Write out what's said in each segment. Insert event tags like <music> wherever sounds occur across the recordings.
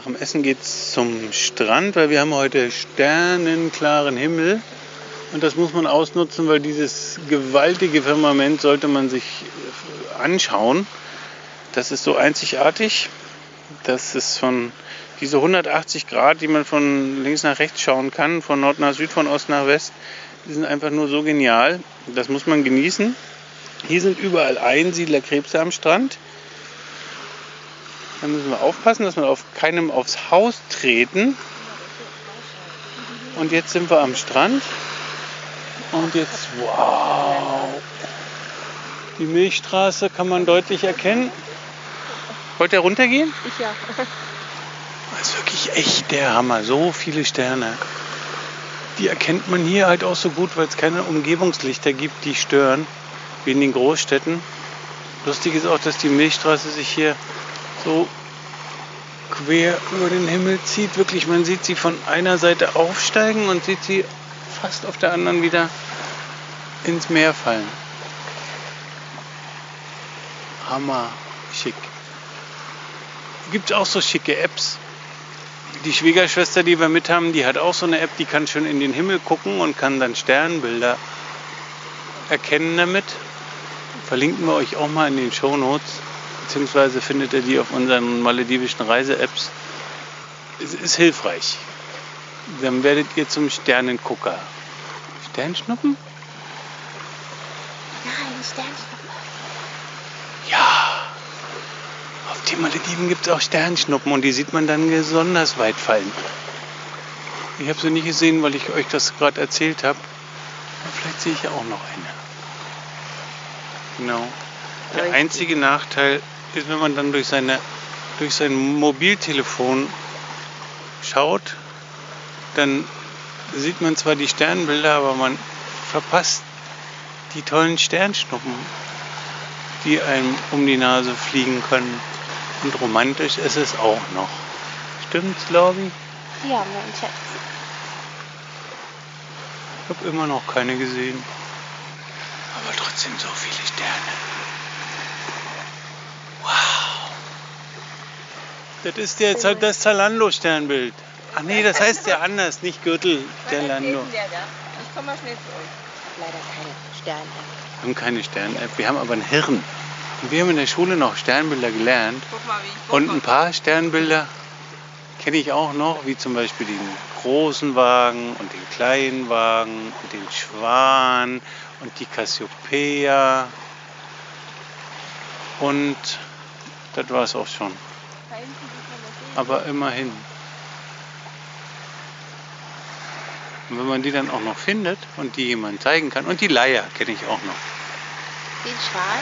Nach dem Essen geht es zum Strand, weil wir haben heute sternenklaren Himmel. Und das muss man ausnutzen, weil dieses gewaltige Firmament sollte man sich äh, anschauen. Das ist so einzigartig. Das ist von diese 180 Grad, die man von links nach rechts schauen kann, von Nord nach Süd, von Ost nach West, die sind einfach nur so genial. Das muss man genießen. Hier sind überall Einsiedlerkrebse am Strand. Da müssen wir aufpassen, dass wir auf keinem aufs Haus treten. Und jetzt sind wir am Strand. Und jetzt, wow. Die Milchstraße kann man deutlich erkennen. Wollt ihr runtergehen? Ich ja. Das ist wirklich echt der Hammer. So viele Sterne. Die erkennt man hier halt auch so gut, weil es keine Umgebungslichter gibt, die stören, wie in den Großstädten. Lustig ist auch, dass die Milchstraße sich hier so quer über den Himmel zieht. Wirklich, man sieht sie von einer Seite aufsteigen und sieht sie fast auf der anderen wieder ins Meer fallen. Hammer, schick. Gibt auch so schicke Apps. Die Schwiegerschwester, die wir mit haben, die hat auch so eine App, die kann schon in den Himmel gucken und kann dann Sternbilder erkennen damit. Verlinken wir euch auch mal in den Show Notes beziehungsweise findet ihr die auf unseren maledivischen Reise-Apps. Es ist hilfreich. Dann werdet ihr zum Sternengucker. Sternschnuppen? Nein, Sternschnuppen. Ja. Auf den Malediven gibt es auch Sternschnuppen und die sieht man dann besonders weit fallen. Ich habe sie nicht gesehen, weil ich euch das gerade erzählt habe. Vielleicht sehe ich ja auch noch eine. Genau. Der einzige Nachteil ist, wenn man dann durch, seine, durch sein Mobiltelefon schaut, dann sieht man zwar die Sternbilder, aber man verpasst die tollen Sternschnuppen, die einem um die Nase fliegen können. Und romantisch ist es auch noch. Stimmt's, Lobby? Ja, mein Schatz. Ich habe immer noch keine gesehen. Aber trotzdem so viele Sterne. Das ist jetzt halt das Zalando-Sternbild. Ach nee, das heißt ja anders, nicht Gürtel Zalando. Ich komme mal schnell zu euch. Leider keine Sterne. Wir haben keine Stern-App, wir haben aber ein Hirn. Und wir haben in der Schule noch Sternbilder gelernt. Guck mal, wie ich Und ein paar Sternbilder kenne ich auch noch, wie zum Beispiel den großen Wagen und den kleinen Wagen und den Schwan und die Cassiopeia. Und das war es auch schon. Aber immerhin. Und wenn man die dann auch noch findet und die jemand zeigen kann, und die Leier kenne ich auch noch. Den Schwan?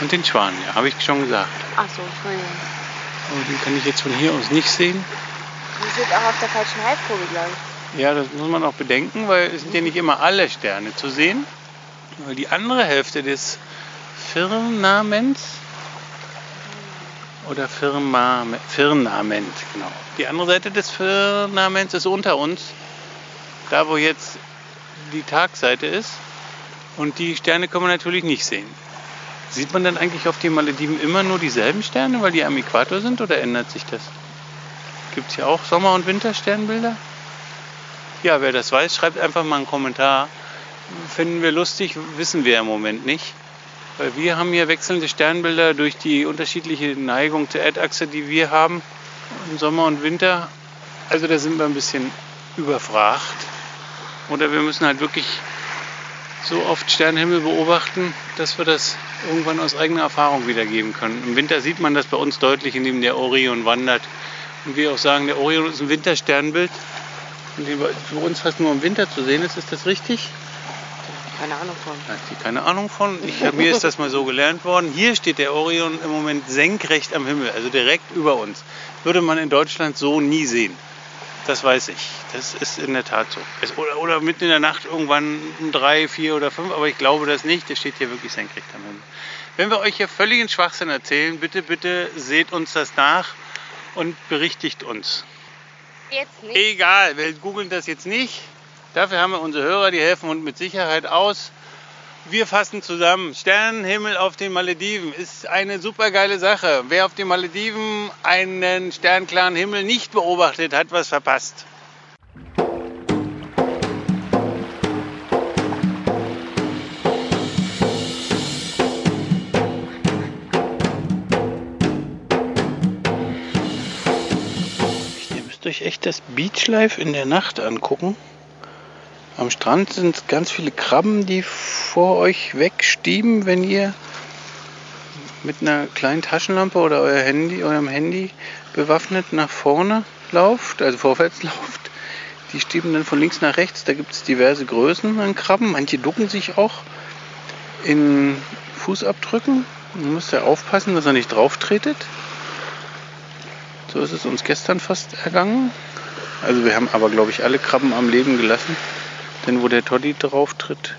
Und den Schwan, ja, habe ich schon gesagt. Ach so, Entschuldigung. Aber den kann ich jetzt von hier aus nicht sehen. Die sind auch auf der falschen Halbkugel, glaube ich. Ja, das muss man auch bedenken, weil es sind ja nicht immer alle Sterne zu sehen. Weil die andere Hälfte des Firmaments oder Firmament, Firmament, genau. Die andere Seite des Firmaments ist unter uns, da wo jetzt die Tagseite ist. Und die Sterne kann man natürlich nicht sehen. Sieht man dann eigentlich auf den Malediven immer nur dieselben Sterne, weil die am Äquator sind, oder ändert sich das? Gibt es hier auch Sommer- und Wintersternbilder? Ja, wer das weiß, schreibt einfach mal einen Kommentar. Finden wir lustig, wissen wir im Moment nicht. Weil wir haben hier wechselnde Sternbilder durch die unterschiedliche Neigung zur Erdachse, die wir haben im Sommer und Winter. Also da sind wir ein bisschen überfragt. Oder wir müssen halt wirklich so oft Sternenhimmel beobachten, dass wir das irgendwann aus eigener Erfahrung wiedergeben können. Im Winter sieht man das bei uns deutlich, indem der Orion wandert. Und wir auch sagen, der Orion ist ein Wintersternbild, für uns fast nur im Winter zu sehen ist. Ist das richtig? Keine Ahnung von. Da hat die keine Ahnung von. Ich, mir ist das mal so gelernt worden. Hier steht der Orion im Moment senkrecht am Himmel, also direkt über uns. Würde man in Deutschland so nie sehen. Das weiß ich. Das ist in der Tat so. Es, oder, oder mitten in der Nacht irgendwann um drei, vier oder fünf, aber ich glaube das nicht. Der steht hier wirklich senkrecht am Himmel. Wenn wir euch hier völligen Schwachsinn erzählen, bitte, bitte seht uns das nach und berichtigt uns. Jetzt nicht. Egal, wir googeln das jetzt nicht. Dafür haben wir unsere Hörer, die helfen uns mit Sicherheit aus. Wir fassen zusammen. Sternenhimmel auf den Malediven ist eine super geile Sache. Wer auf den Malediven einen sternklaren Himmel nicht beobachtet, hat was verpasst. Ihr müsst euch echt das Beachlife in der Nacht angucken. Am Strand sind ganz viele Krabben, die vor euch wegstieben, wenn ihr mit einer kleinen Taschenlampe oder euer Handy, eurem Handy bewaffnet nach vorne lauft, also vorwärts <laughs> lauft. Die stieben dann von links nach rechts. Da gibt es diverse Größen an Krabben. Manche ducken sich auch in Fußabdrücken. Man muss ja aufpassen, dass er nicht drauf tretet. So ist es uns gestern fast ergangen. Also wir haben aber, glaube ich, alle Krabben am Leben gelassen. Denn wo der Toddy drauf tritt,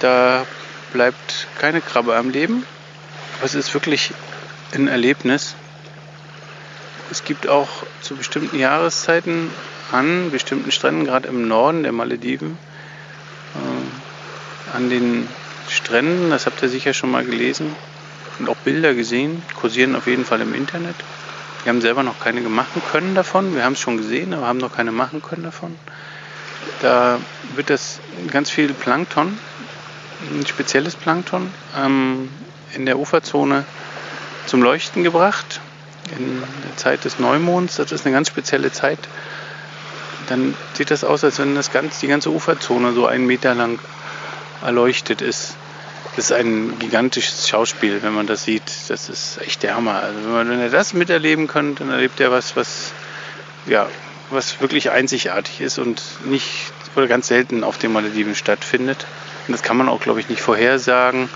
da bleibt keine Krabbe am Leben. Aber es ist wirklich ein Erlebnis. Es gibt auch zu bestimmten Jahreszeiten an bestimmten Stränden, gerade im Norden der Malediven, äh, an den Stränden, das habt ihr sicher schon mal gelesen und auch Bilder gesehen, kursieren auf jeden Fall im Internet. Wir haben selber noch keine machen können davon. Wir haben es schon gesehen, aber haben noch keine machen können davon. Da wird das ganz viel Plankton, ein spezielles Plankton, ähm, in der Uferzone zum Leuchten gebracht. In der Zeit des Neumonds, das ist eine ganz spezielle Zeit. Dann sieht das aus, als wenn das ganz, die ganze Uferzone so einen Meter lang erleuchtet ist. Das ist ein gigantisches Schauspiel, wenn man das sieht. Das ist echt der Hammer. Also wenn, man, wenn ihr das miterleben könnt, dann erlebt ihr was, was ja, was wirklich einzigartig ist und nicht oder ganz selten auf den Malediven stattfindet. Und das kann man auch, glaube ich, nicht vorhersagen.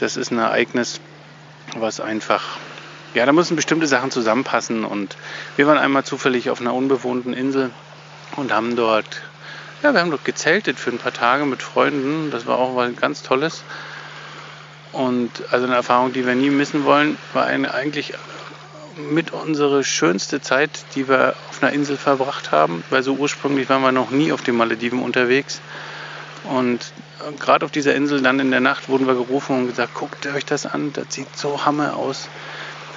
Das ist ein Ereignis, was einfach, ja, da müssen bestimmte Sachen zusammenpassen. Und wir waren einmal zufällig auf einer unbewohnten Insel und haben dort, ja, wir haben dort gezeltet für ein paar Tage mit Freunden. Das war auch was ganz Tolles. Und also eine Erfahrung, die wir nie missen wollen, war eine, eigentlich mit unsere schönste Zeit, die wir auf einer Insel verbracht haben, weil so ursprünglich waren wir noch nie auf den Malediven unterwegs. Und gerade auf dieser Insel dann in der Nacht wurden wir gerufen und gesagt, guckt euch das an, das sieht so hammer aus.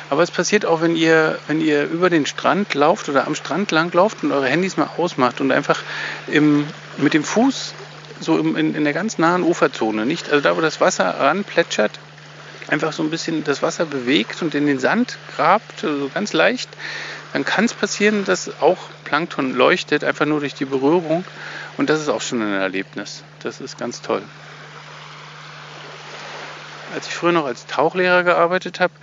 Aber es passiert auch, wenn ihr, wenn ihr über den Strand lauft oder am Strand lang lauft und eure Handys mal ausmacht und einfach im, mit dem Fuß so im, in, in der ganz nahen Uferzone, nicht, also da, wo das Wasser ranplätschert, einfach so ein bisschen das Wasser bewegt und in den Sand grabt, also ganz leicht, dann kann es passieren, dass auch Plankton leuchtet, einfach nur durch die Berührung. Und das ist auch schon ein Erlebnis. Das ist ganz toll. Als ich früher noch als Tauchlehrer gearbeitet habe,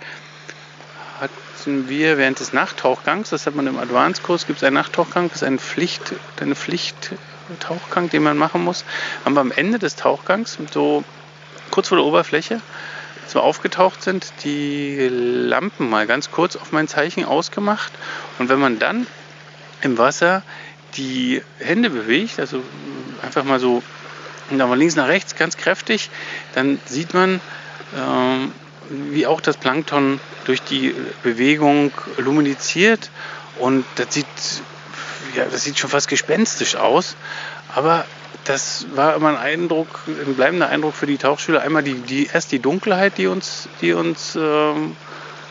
hatten wir während des Nachttauchgangs, das hat man im Advanced-Kurs, gibt es einen Nachttauchgang, das ist eine Pflicht, eine Pflichttauchgang, den man machen muss. Haben wir am Ende des Tauchgangs, so kurz vor der Oberfläche, so aufgetaucht sind, die Lampen mal ganz kurz auf mein Zeichen ausgemacht. Und wenn man dann im Wasser die Hände bewegt, also einfach mal so mal links nach rechts ganz kräftig, dann sieht man, ähm, wie auch das Plankton durch die Bewegung luminiziert. Und das sieht, ja, das sieht schon fast gespenstisch aus. Aber das war immer ein Eindruck, ein bleibender Eindruck für die Tauchschüler. Einmal die, die erst die Dunkelheit, die uns, die uns, ähm,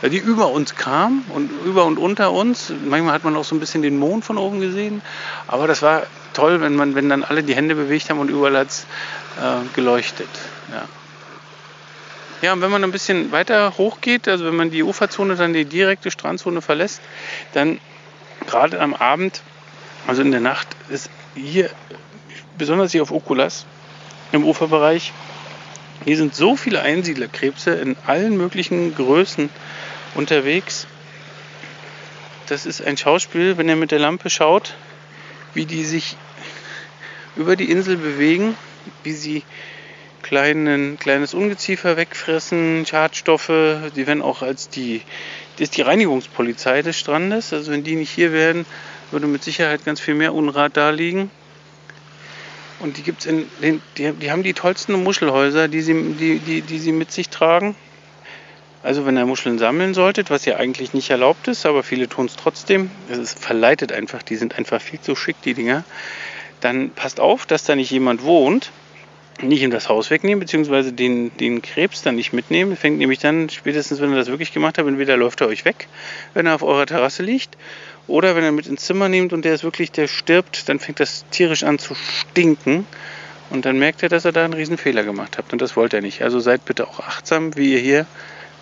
die über uns kam und über und unter uns. Manchmal hat man auch so ein bisschen den Mond von oben gesehen. Aber das war toll, wenn man, wenn dann alle die Hände bewegt haben und überall hat es äh, geleuchtet. Ja. Ja, und wenn man ein bisschen weiter hochgeht, also wenn man die Uferzone, dann die direkte Strandzone verlässt, dann gerade am Abend, also in der Nacht, ist hier besonders hier auf Okulas im Uferbereich Hier sind so viele Einsiedlerkrebse in allen möglichen Größen unterwegs. Das ist ein Schauspiel, wenn ihr mit der Lampe schaut, wie die sich über die Insel bewegen, wie sie kleinen, kleines Ungeziefer wegfressen, Schadstoffe. Die werden auch als die, das ist die Reinigungspolizei des Strandes. Also wenn die nicht hier wären, würde mit Sicherheit ganz viel mehr Unrat da liegen. Und die gibt's in den, die, die haben die tollsten Muschelhäuser, die sie, die, die, die sie mit sich tragen. Also wenn ihr Muscheln sammeln solltet, was ja eigentlich nicht erlaubt ist, aber viele tun es trotzdem, es verleitet einfach, die sind einfach viel zu schick, die Dinger, dann passt auf, dass da nicht jemand wohnt, nicht in das Haus wegnehmen, beziehungsweise den, den Krebs dann nicht mitnehmen. Fängt nämlich dann, spätestens wenn ihr das wirklich gemacht habt, entweder läuft er euch weg, wenn er auf eurer Terrasse liegt, oder wenn er mit ins Zimmer nehmt und der ist wirklich, der stirbt, dann fängt das tierisch an zu stinken. Und dann merkt er, dass er da einen riesen Fehler gemacht habt. Und das wollt er nicht. Also seid bitte auch achtsam, wie ihr hier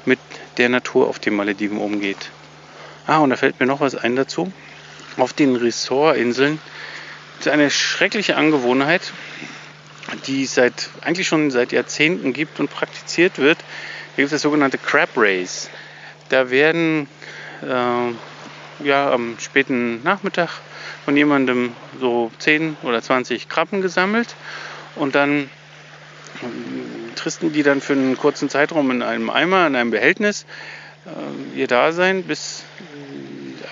mit der Natur auf den Malediven umgeht. Ah, und da fällt mir noch was ein dazu. Auf den Ressortinseln ist eine schreckliche Angewohnheit, die seit, eigentlich schon seit Jahrzehnten gibt und praktiziert wird. Da gibt es das sogenannte Crab Race. Da werden äh, ja, am späten Nachmittag von jemandem so 10 oder 20 Krabben gesammelt und dann tristen die dann für einen kurzen Zeitraum in einem Eimer, in einem Behältnis äh, ihr Dasein, bis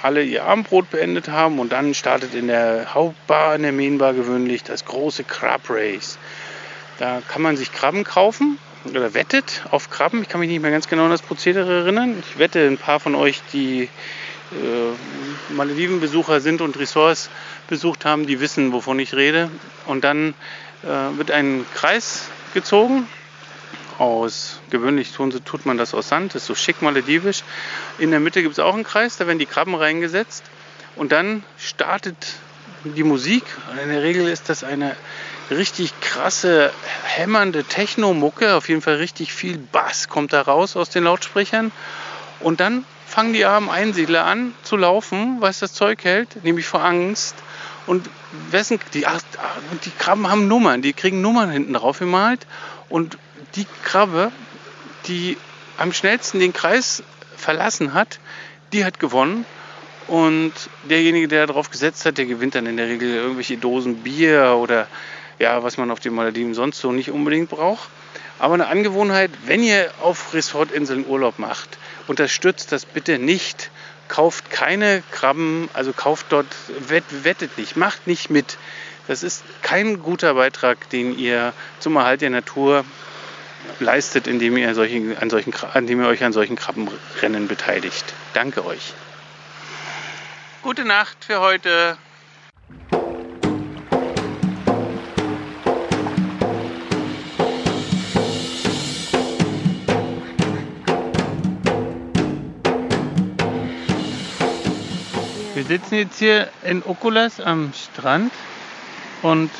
alle ihr Abendbrot beendet haben und dann startet in der Hauptbar, in der Mainbar gewöhnlich das große Crab Race. Da kann man sich Krabben kaufen oder wettet auf Krabben. Ich kann mich nicht mehr ganz genau an das Prozedere erinnern. Ich wette, ein paar von euch, die äh, Maledivenbesucher sind und Ressorts besucht haben, die wissen, wovon ich rede. Und dann äh, wird ein Kreis gezogen aus, gewöhnlich tut man das aus Sand, das ist so schick maledivisch. In der Mitte gibt es auch einen Kreis, da werden die Krabben reingesetzt und dann startet die Musik. In der Regel ist das eine richtig krasse, hämmernde Techno-Mucke, auf jeden Fall richtig viel Bass kommt da raus aus den Lautsprechern und dann fangen die armen Einsiedler an zu laufen, was das Zeug hält, nämlich vor Angst. Und wessen, die, die Krabben haben Nummern, die kriegen Nummern hinten drauf gemalt. Und die Krabbe, die am schnellsten den Kreis verlassen hat, die hat gewonnen. Und derjenige, der darauf gesetzt hat, der gewinnt dann in der Regel irgendwelche Dosen Bier oder ja, was man auf den Malediven sonst so nicht unbedingt braucht. Aber eine Angewohnheit, wenn ihr auf Resortinseln Urlaub macht, unterstützt das bitte nicht. Kauft keine Krabben, also kauft dort, wettet nicht, macht nicht mit. Das ist kein guter Beitrag, den ihr zum Erhalt der Natur leistet, indem ihr, solchen, an solchen, indem ihr euch an solchen Krabbenrennen beteiligt. Danke euch. Gute Nacht für heute. Wir sitzen jetzt hier in Okulas am Strand und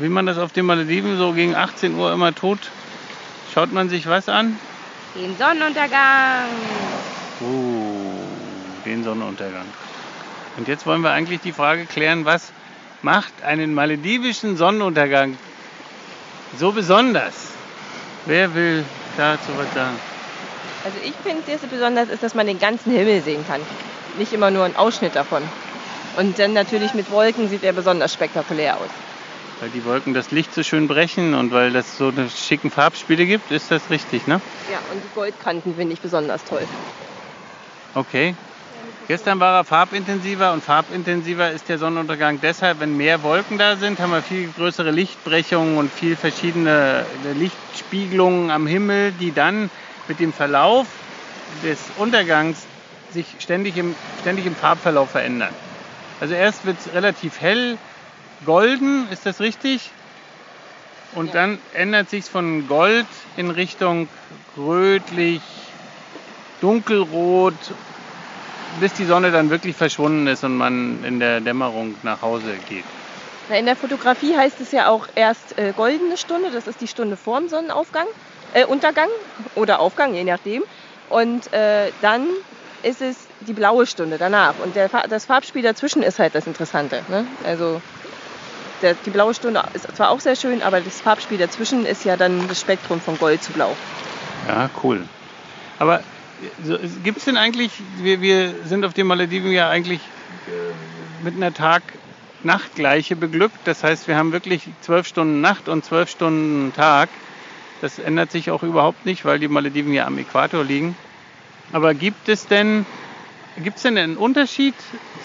wie man das auf den Malediven so gegen 18 Uhr immer tut, schaut man sich was an? Den Sonnenuntergang. Uh, den Sonnenuntergang. Und jetzt wollen wir eigentlich die Frage klären, was macht einen maledivischen Sonnenuntergang so besonders? Wer will dazu was sagen? Also ich finde, das besonders ist, dass man den ganzen Himmel sehen kann nicht immer nur ein Ausschnitt davon. Und dann natürlich mit Wolken sieht er besonders spektakulär aus. Weil die Wolken das Licht so schön brechen und weil das so eine schicken Farbspiele gibt, ist das richtig, ne? Ja, und die Goldkanten finde ich besonders toll. Okay. Gestern war er farbintensiver und farbintensiver ist der Sonnenuntergang deshalb, wenn mehr Wolken da sind, haben wir viel größere Lichtbrechungen und viel verschiedene Lichtspiegelungen am Himmel, die dann mit dem Verlauf des Untergangs sich ständig im, ständig im Farbverlauf verändern. Also erst wird es relativ hell, golden, ist das richtig? Und ja. dann ändert sich von Gold in Richtung rötlich, dunkelrot, bis die Sonne dann wirklich verschwunden ist und man in der Dämmerung nach Hause geht. Na, in der Fotografie heißt es ja auch erst äh, goldene Stunde, das ist die Stunde vorm Sonnenaufgang, äh, Untergang oder Aufgang, je nachdem. Und äh, dann ist es die blaue Stunde danach. Und der, das Farbspiel dazwischen ist halt das Interessante. Ne? Also der, die blaue Stunde ist zwar auch sehr schön, aber das Farbspiel dazwischen ist ja dann das Spektrum von Gold zu Blau. Ja, cool. Aber so, gibt es denn eigentlich, wir, wir sind auf den Malediven ja eigentlich äh, mit einer Tag-Nacht-Gleiche beglückt. Das heißt, wir haben wirklich zwölf Stunden Nacht und zwölf Stunden Tag. Das ändert sich auch überhaupt nicht, weil die Malediven ja am Äquator liegen. Aber gibt es denn, gibt es denn einen Unterschied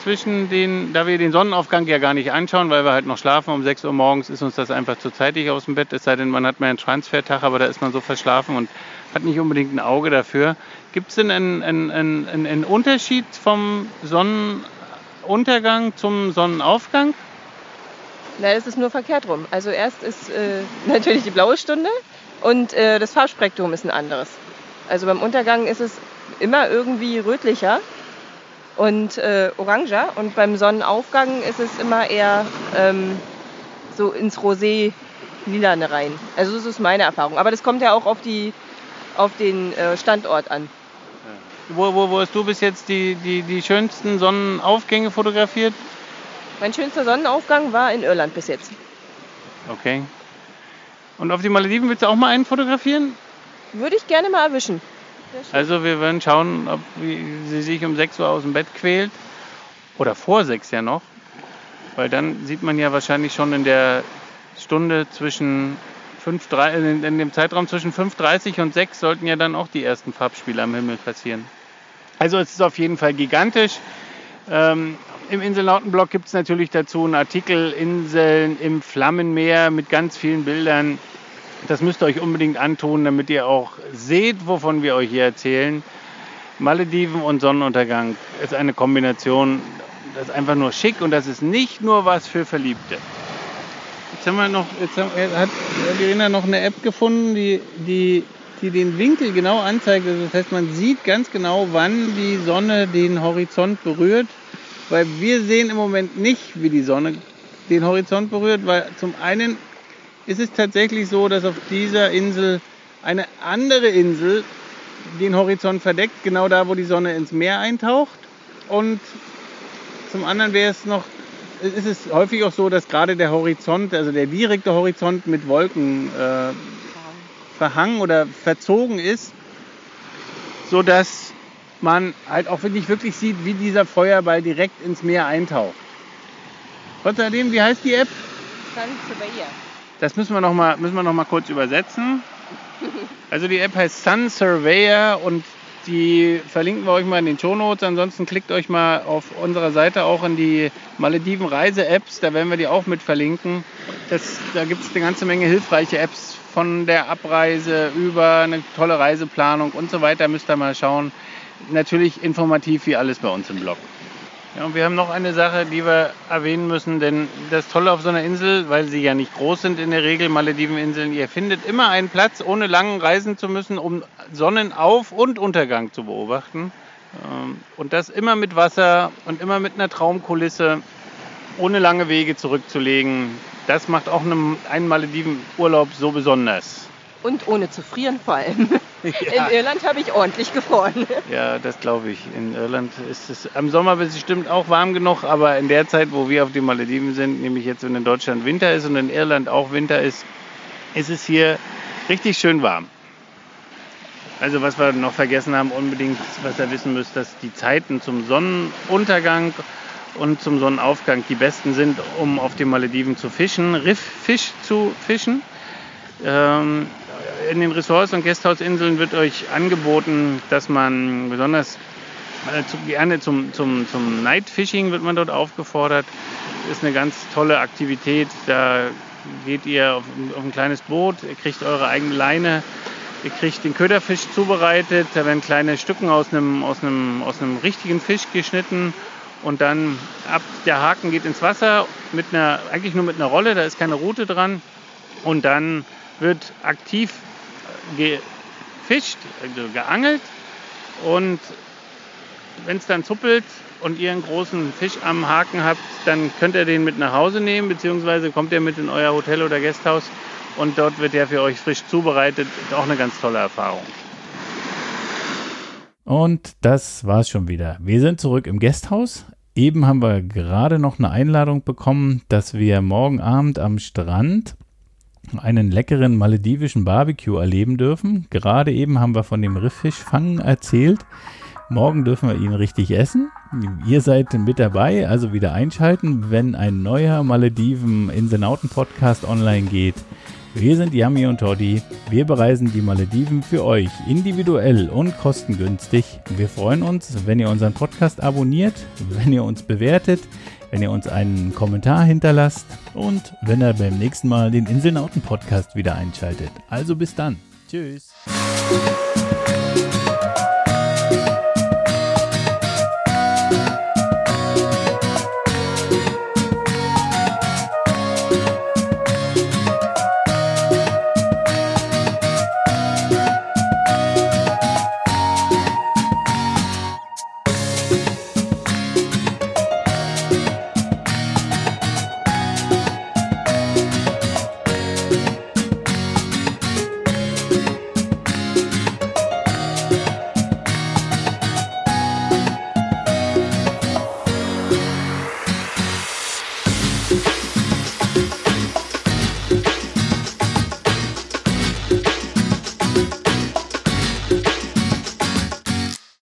zwischen den, da wir den Sonnenaufgang ja gar nicht anschauen, weil wir halt noch schlafen, um 6 Uhr morgens ist uns das einfach zu zeitig aus dem Bett, es sei denn, man hat mal einen Transfertag, aber da ist man so verschlafen und hat nicht unbedingt ein Auge dafür. Gibt es denn einen, einen, einen, einen Unterschied vom Sonnenuntergang zum Sonnenaufgang? Nein, das ist nur verkehrt rum. Also erst ist äh, <laughs> natürlich die blaue Stunde und äh, das Farbspektrum ist ein anderes. Also beim Untergang ist es immer irgendwie rötlicher und äh, oranger und beim Sonnenaufgang ist es immer eher ähm, so ins Rosé lilane rein. Also das ist meine Erfahrung. Aber das kommt ja auch auf, die, auf den äh, Standort an. Wo, wo, wo hast du bis jetzt die, die, die schönsten Sonnenaufgänge fotografiert? Mein schönster Sonnenaufgang war in Irland bis jetzt. Okay. Und auf die Malediven willst du auch mal einen fotografieren? Würde ich gerne mal erwischen. Also wir werden schauen, ob sie sich um 6 Uhr aus dem Bett quält. Oder vor 6 ja noch. Weil dann sieht man ja wahrscheinlich schon in der Stunde zwischen 5, in dem Zeitraum zwischen 5.30 und 6 sollten ja dann auch die ersten Farbspiele am Himmel passieren. Also es ist auf jeden Fall gigantisch. Ähm, Im Insellautenblog gibt es natürlich dazu einen Artikel Inseln im Flammenmeer mit ganz vielen Bildern. Das müsst ihr euch unbedingt antun, damit ihr auch seht, wovon wir euch hier erzählen. Malediven und Sonnenuntergang ist eine Kombination, das ist einfach nur schick und das ist nicht nur was für Verliebte. Jetzt haben wir noch, jetzt haben, hat Verena noch eine App gefunden, die, die, die den Winkel genau anzeigt. Also das heißt, man sieht ganz genau, wann die Sonne den Horizont berührt. Weil wir sehen im Moment nicht, wie die Sonne den Horizont berührt, weil zum einen ist es tatsächlich so, dass auf dieser Insel eine andere Insel den Horizont verdeckt, genau da, wo die Sonne ins Meer eintaucht. Und zum anderen wäre es noch, ist es häufig auch so, dass gerade der Horizont, also der direkte Horizont mit Wolken äh, verhangen oder verzogen ist, sodass man halt auch wirklich, wirklich sieht, wie dieser Feuerball direkt ins Meer eintaucht. Trotzdem, wie heißt die App? Sun Surveyor. Das müssen wir noch mal, müssen wir noch mal kurz übersetzen. Also die App heißt Sun Surveyor und die verlinken wir euch mal in den Show Notes. Ansonsten klickt euch mal auf unserer Seite auch in die Malediven Reise-Apps. Da werden wir die auch mit verlinken. Das, da gibt es eine ganze Menge hilfreiche Apps von der Abreise über eine tolle Reiseplanung und so weiter. Müsst ihr mal schauen. Natürlich informativ wie alles bei uns im Blog. Ja, und wir haben noch eine Sache, die wir erwähnen müssen, denn das Tolle auf so einer Insel, weil sie ja nicht groß sind in der Regel, Malediveninseln, ihr findet immer einen Platz, ohne lang reisen zu müssen, um Sonnenauf- und Untergang zu beobachten. Ähm, und das immer mit Wasser und immer mit einer Traumkulisse, ohne lange Wege zurückzulegen. Das macht auch einen Maledivenurlaub so besonders. Und ohne zu frieren vor allem. <laughs> Ja. In Irland habe ich ordentlich gefroren. Ja, das glaube ich. In Irland ist es am Sommer bestimmt auch warm genug, aber in der Zeit, wo wir auf den Malediven sind, nämlich jetzt, wenn in Deutschland Winter ist und in Irland auch Winter ist, ist es hier richtig schön warm. Also was wir noch vergessen haben, unbedingt, was ihr wissen müsst, dass die Zeiten zum Sonnenuntergang und zum Sonnenaufgang die besten sind, um auf den Malediven zu fischen, Rifffisch zu fischen. Ähm, in den Ressorts und Gasthausinseln wird euch angeboten, dass man besonders äh, zu, gerne zum, zum, zum Night Fishing wird man dort aufgefordert. Ist eine ganz tolle Aktivität. Da geht ihr auf, auf ein kleines Boot, ihr kriegt eure eigene Leine, ihr kriegt den Köderfisch zubereitet, da werden kleine Stücken aus einem, aus einem, aus einem richtigen Fisch geschnitten und dann ab der Haken geht ins Wasser mit einer, eigentlich nur mit einer Rolle, da ist keine Route dran und dann wird aktiv gefischt, also geangelt und wenn es dann zuppelt und ihr einen großen Fisch am Haken habt, dann könnt ihr den mit nach Hause nehmen, beziehungsweise kommt ihr mit in euer Hotel oder Gasthaus und dort wird der für euch frisch zubereitet. Ist auch eine ganz tolle Erfahrung. Und das war's schon wieder. Wir sind zurück im Gasthaus Eben haben wir gerade noch eine Einladung bekommen, dass wir morgen Abend am Strand einen leckeren maledivischen Barbecue erleben dürfen. Gerade eben haben wir von dem Rifffischfangen erzählt. Morgen dürfen wir ihn richtig essen. Ihr seid mit dabei, also wieder einschalten, wenn ein neuer Malediven Insenauten Podcast online geht. Wir sind Yami und Toddy. Wir bereisen die Malediven für euch individuell und kostengünstig. Wir freuen uns, wenn ihr unseren Podcast abonniert, wenn ihr uns bewertet, wenn ihr uns einen Kommentar hinterlasst und wenn ihr beim nächsten Mal den Inselnauten Podcast wieder einschaltet. Also bis dann. Tschüss.